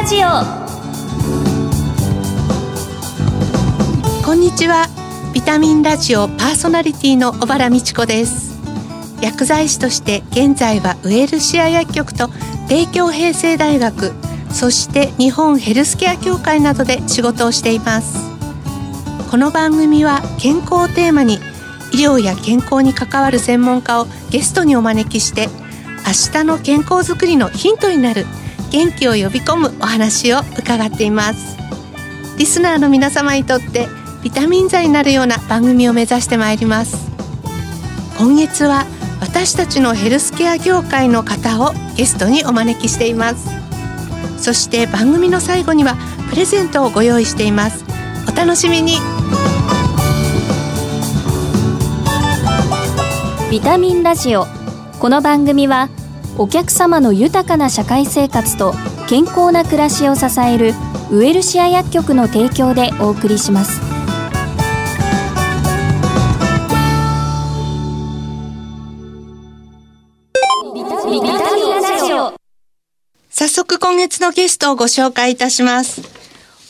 ラジオ。こんにちは。ビタミンラジオパーソナリティの小原美智子です。薬剤師として現在はウエルシア薬局と帝京平成大学そして日本ヘルスケア協会などで仕事をしています。この番組は健康をテーマに医療や健康に関わる専門家をゲストにお招きして明日の健康づくりのヒントになる元気を呼び込むお話を伺っています。リスナーの皆様にとってビタミン剤になるような番組を目指してまいります。今月は私たちのヘルスケア業界の方をゲストにお招きしています。そして番組の最後にはプレゼントをご用意しています。お楽しみに。ビタミンラジオ。この番組はお客様の豊かな社会生活と健康な暮らしを支えるウエルシア薬局の提供でお送りします。早速今月のゲストをご紹介いたします。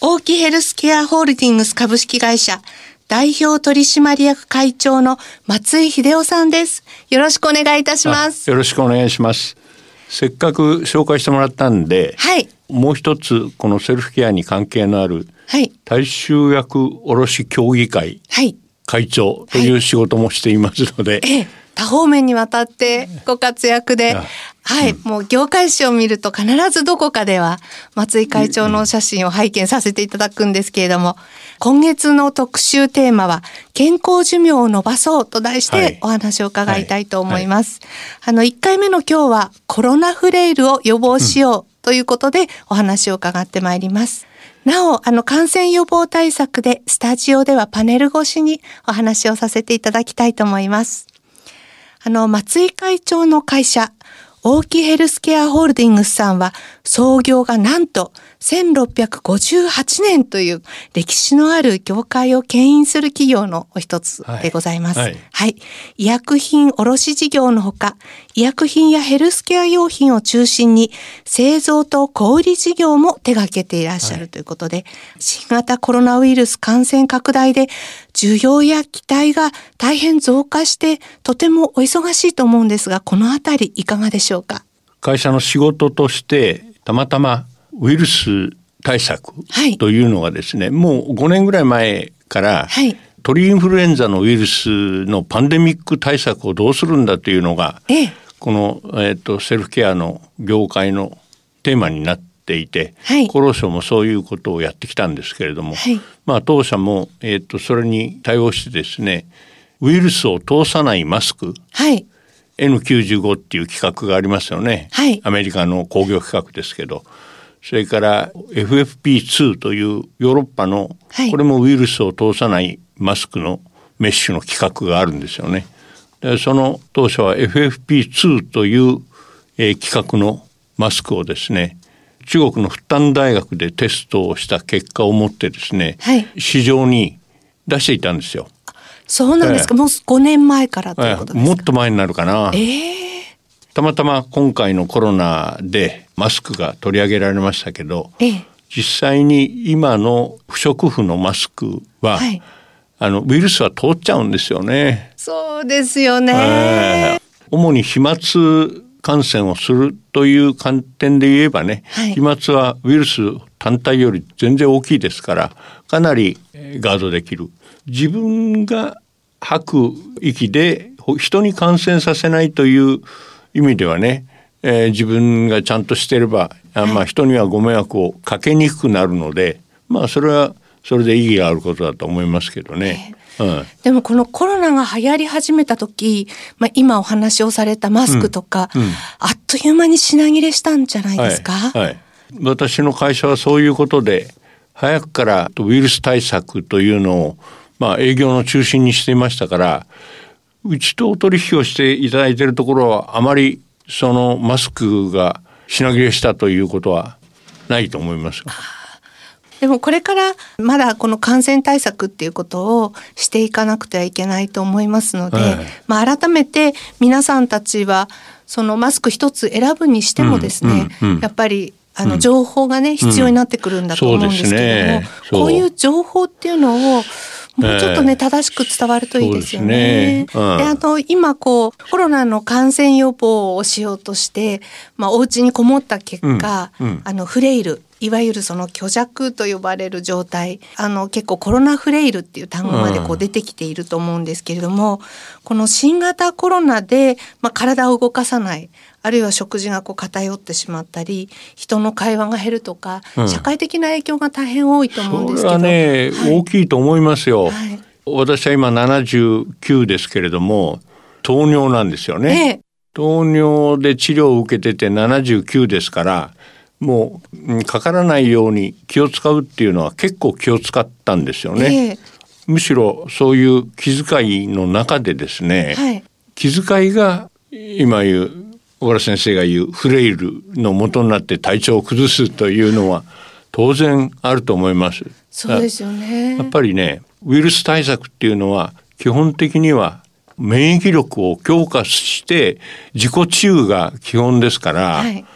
大木ヘルスケアホールディングス株式会社代表取締役会長の松井秀夫さんです。よろしくお願いいたします。よろしくお願いしますせっかく紹介してもらったんで、はい。もう一つこのセルフケアに関係のあるはい。大衆薬卸協議会はい。会長という仕事もしていますので、ええ、多方面にわたってご活躍であ、はい、もう業界誌を見ると必ずどこかでは松井会長のお写真を拝見させていただくんですけれども、今月の特集テーマは健康寿命を伸ばそうと題しはいてお話を伺いたいと思います。あの、1回目の今日はコロナフレイルを予防しようということでお話を伺ってまいります。なお、あの、感染予防対策で、スタジオではパネル越しにお話をさせていただきたいと思います。あの、松井会長の会社、大木ヘルスケアホールディングスさんは、創業がなんと1658年という歴史のある業界を牽引する企業のお一つでございます。は。はいい医薬品卸事業のほか、医薬品やヘルスケア用品を中心に製造と小売事業も手掛けていらっしゃるということで、新型コロナウイルス感染拡大で需要や期待が大変増加してとてもお忙しいと思うんですが、このあたりいかがでしょうか？会社の仕事としてたまたまウイルス対策はい。というのがですね、もう5年ぐらい前から、はい。鳥インフルエンザのウイルスのパンデミック対策をどうするんだというのがええ。この、えー、とセルフケアの業界のテーマになっていて、はい。厚労省もそういうことをやってきたんですけれども、はい。まあ当社も、えー、とそれに対応してですねウイルスを通さないマスクはい。N95 っていう企画がありますよね、はい。アメリカの工業企画ですけどそれから FFP2 というヨーロッパの、はいこれもウイルスを通さないマスクのメッシュの企画があるんですよね。でその当初は FFP2 という、えー企画のマスクをですね中国の復旦大学でテストをした結果をもってですね、はい市場に出していたんですよ。そうなんですか。ええもう5年前からということですか。もっと前になるかな。ええたまたま今回のコロナでマスクが取り上げられましたけど、ええ。実際に今の不織布のマスクは、はいあのウイルスは通っちゃうんですよね。そうですよね。ええ主に飛沫感染をするという観点で言えばね、はい飛沫はウイルス単体より全然大きいですからかなりえーガードできる自分が吐く息でほ人に感染させないという意味ではね、えー自分がちゃんとしてればあまあ人にはご迷惑をかけにくくなるのでまあそれはそれで意義があることだと思いますけどね。うん。でもこのコロナが流行り始めた時、まあ、今お話をされたマスクとか、うんうん。あっという間に品切れしたんじゃないですか、はいはい、私の会社はそういうことで早くからウイルス対策というのを、まあ、営業の中心にしていましたからうちとお取引をしていただいているところはあまりそのマスクが品切れしたということはないと思います。でもこれからまだこの感染対策っていうことをしていかなくてはいけないと思いますので、はい。まあ、改めて皆さんたちはそのマスク一つ選ぶにしてもですね、うんうんうん。やっぱりあの情報がね、必要になってくるんだと思うんですけども、ね。そう。こういう情報っていうのをもうちょっとね、正しく伝わるといいですよね。ですね。うん。であの今こうコロナの感染予防をしようとして、まあ、お家にこもった結果、うん。うん。あのフレイルいわゆるその虚弱と呼ばれる状態あの結構コロナフレイルっていう単語までこううん出てきていると思うんですけれども、この新型コロナで、まあ、体を動かさないあるいは食事がこう偏ってしまったり人の会話が減るとか、うん社会的な影響が大変多いと思うんですけど。それはね、はい大きいと思いますよ。はい私は今79ですけれども糖尿なんですよね。ええ糖尿で治療を受けてて79ですからもううんかからないように気を使うっていうのは結構気を使ったんですよね。ええむしろそういう気遣いの中でですね、はい気遣いが今言う小原先生が言うフレイルの元になって体調を崩すというのは当然あると思います。そうですよね。やっぱりねウイルス対策っていうのは基本的には免疫力を強化して自己治癒が基本ですから、はいだ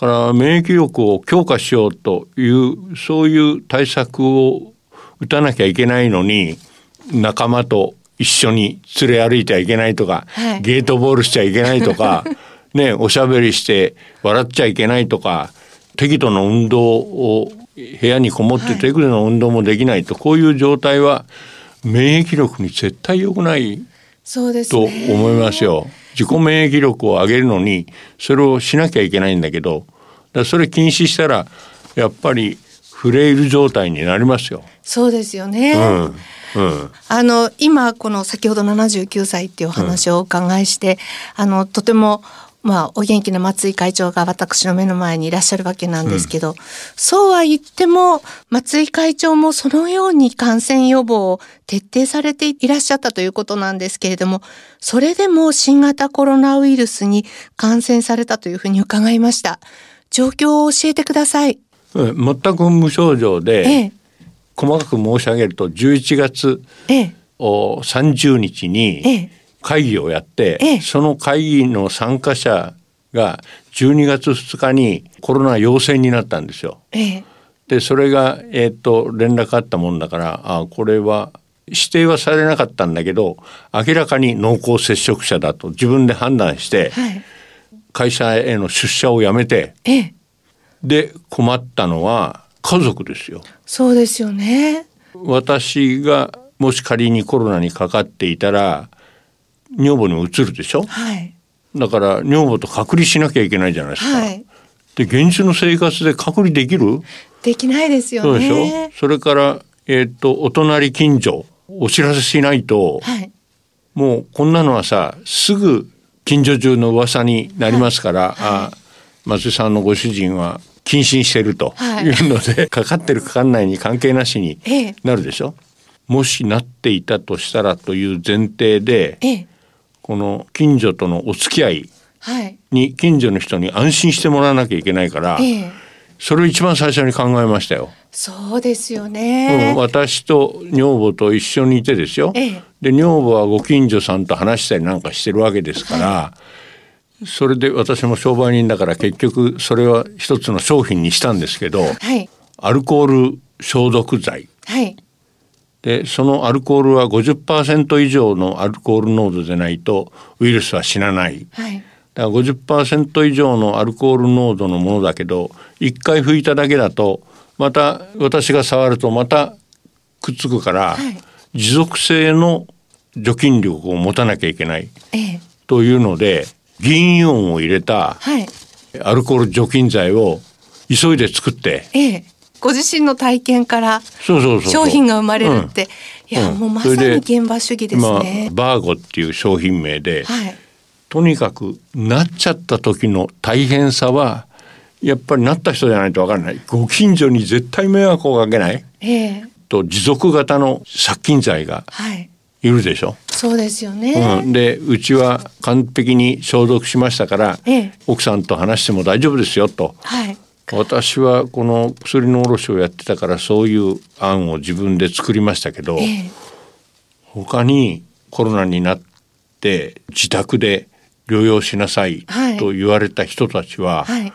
から免疫力を強化しようというそういう対策を打たなきゃいけないのに仲間と一緒に連れ歩いてはいけないとか、はいゲートボールしちゃいけないとか ねおしゃべりして笑っちゃいけないとか適度な運動を部屋にこもってはい適度な運動もできないと、こういう状態は免疫力に絶対良くないとね。思いますよ。自己免疫力を上げるのにそれをしなきゃいけないんだけどだそれ禁止したらやっぱりフレイル状態になりますよ。そうですよね。うんうんあの今この先ほど79歳っていうお話をお伺いして、あのとてもまあお元気な松井会長が私の目の前にいらっしゃるわけなんですけど、そうは言っても松井会長もそのように感染予防を徹底されていらっしゃったということなんですけれども、それでも新型コロナウイルスに感染されたというふうに伺いました。状況を教えてください。うん全く無症状で、ええ、細かく申し上げると11月ええ、お30日にええ、会議をやって、ええその会議の参加者が12月2日にコロナ陽性になったんですよ。ええ、でそれが、えー、と連絡あったもんだからあこれは指定はされなかったんだけど明らかに濃厚接触者だと自分で判断してはい、会社への出社をやめてええ、で困ったのは家族ですよ。そうですよね。私がもし仮にコロナにかかっていたら女房にも移るでしょ？はい、だから女房と隔離しなきゃいけないじゃないですか。はい。で現地の生活で隔離できる？できないですよそうでしょ？ね。それから、えー、とお隣近所お知らせしないとはい。もうこんなのはさすぐ近所中の噂になりますから、あ松井さんのご主人は謹慎してるとはい。いうので、かかってるかかんないに関係なしにええ、なるでしょ？もしなっていたとしたらという前提でええ、この近所とのお付き合いはい。に近所の人に安心してもらわなきゃいけないから、ええ、それを一番最初に考えましたよ。そうですようん、ね。私と女房と一緒にいてですよ。ええで女房はご近所さんと話したりなんかしてるわけですから、それで私も商売人だから結局それは一つの商品にしたんですけどはい、アルコール消毒剤はい、でそのアルコールは50%以上のアルコール濃度でないとウイルスは死なない。はい、だから50%以上のアルコール濃度のものだけど一回拭いただけだとまた私が触るとまたくっつくから、はい。持続性の除菌力を持たなきゃいけない。ええ、というので銀イオンを入れたはい、アルコール除菌剤を急いで作ってええ。ご自身の体験から商品が生まれるって、いや、うん。もうまさに現場主義です今ね。バーゴっていう商品名で、はい、とにかくなっちゃった時の大変さはやっぱりなった人じゃないと分からない。ご近所に絶対迷惑をかけない。ええ、と持続型の殺菌剤がはい、いるでしょ、そうですようね。ん、でうちは完璧に消毒しましたから、ええ。奥さんと話しても大丈夫ですよと。はい、私はこの薬の卸をやってたからそういう案を自分で作りましたけど、ええ、他にコロナになって自宅で療養しなさいはい。と言われた人たちは、はい、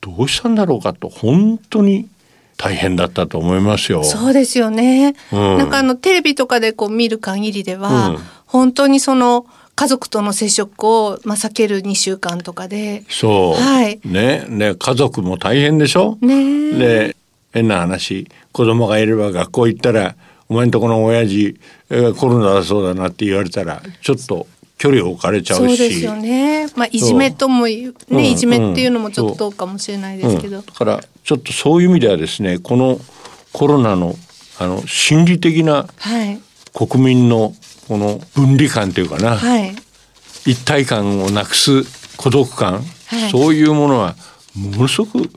どうしたんだろうかと本当に大変だったと思いますよ。そうですよね。うん。なんかあのテレビとかでこう見る限りでは、うん。本当にその家族との接触をまあ避ける2週間とかで、そう、はい。ね。ね家族も大変でしょ、ね。えで変な話。子供がいれば学校行ったらお前んとこの親父、えーコロナだそうだなって言われたらちょっと距離を置かれちゃうし。そうですよね。まあいじめとも言ううん。ねいじめっていうのもちょっうんとどうかもしれないですけど、う。ん、だからちょっとそういう意味ではですねこのコロナのあの心理的なはい。国民のこの分離感というかな、はい。一体感をなくす孤独感、はい。そういうものはものすごく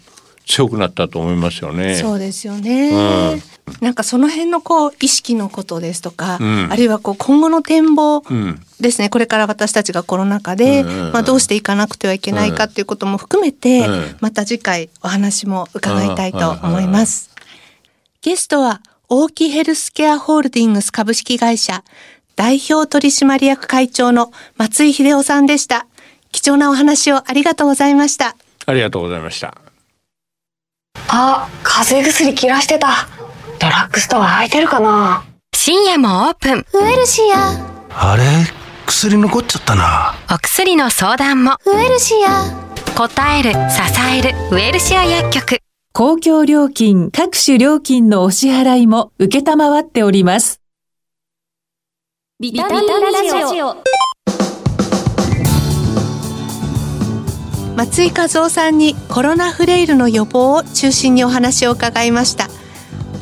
強くなったと思いますよね。そうですよね。うん。なんかその辺のこう意識のことですとか、うん。あるいはこう今後の展望うん。ですね、これから私たちがコロナ禍で、うん。うんうんまあ、どうしていかなくてはいけないかっていうことも含めて、うん。また次回お話も伺いたいと思います。ゲストは大木ヘルスケアホールディングス株式会社代表取締役会長の松井秀夫さんでした。貴重なお話をありがとうございました。ありがとうございました。あ、風邪薬切らしてた。ドラッグストア空いてるかな深夜もオープン。ウエルシアあれ？薬残っちゃったなお薬の相談も。ウエルシア答える、支える、ウエルシア薬局。公共料金各種料金のお支払いも受けたまわっております。ビタミンラジオ。松井和夫さんにコロナフレイルの予防を中心にお話を伺いました。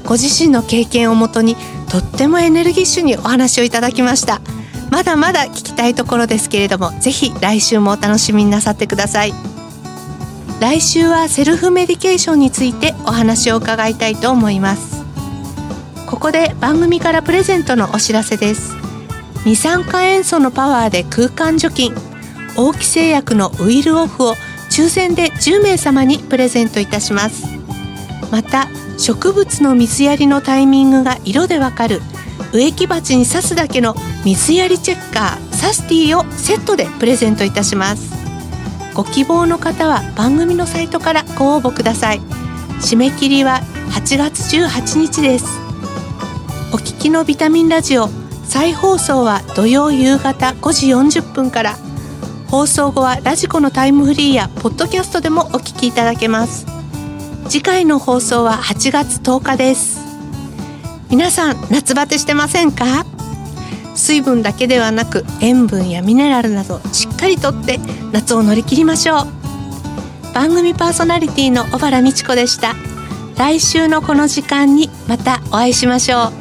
ご自身の経験をもとにとってもエネルギッシュにお話をいただきました。まだまだ聞きたいところですけれどもぜひ来週もお楽しみになさってください。来週はセルフメディケーションについてお話を伺いたいと思います。ここで番組からプレゼントのお知らせです。二酸化塩素のパワーで空間除菌。大木製薬のウィルオフを抽選で10名様にプレゼントいたします。また植物の水やりのタイミングが色でわかる。植木鉢に刺すだけの水やりチェッカーサスティをセットでプレゼントいたします。ご希望の方は番組のサイトからご応募ください。締め切りは8月18日です。お聞きのビタミンラジオ再放送は土曜夕方5時40分から。放送後はラジコのタイムフリーやポッドキャストでもお聞きいただけます。次回の放送は8月10日です。皆さん夏バテしてませんか？水分だけではなく塩分やミネラルなどしっかりとって夏を乗り切りましょう。番組パーソナリティの小原美智子でした。来週のこの時間にまたお会いしましょう。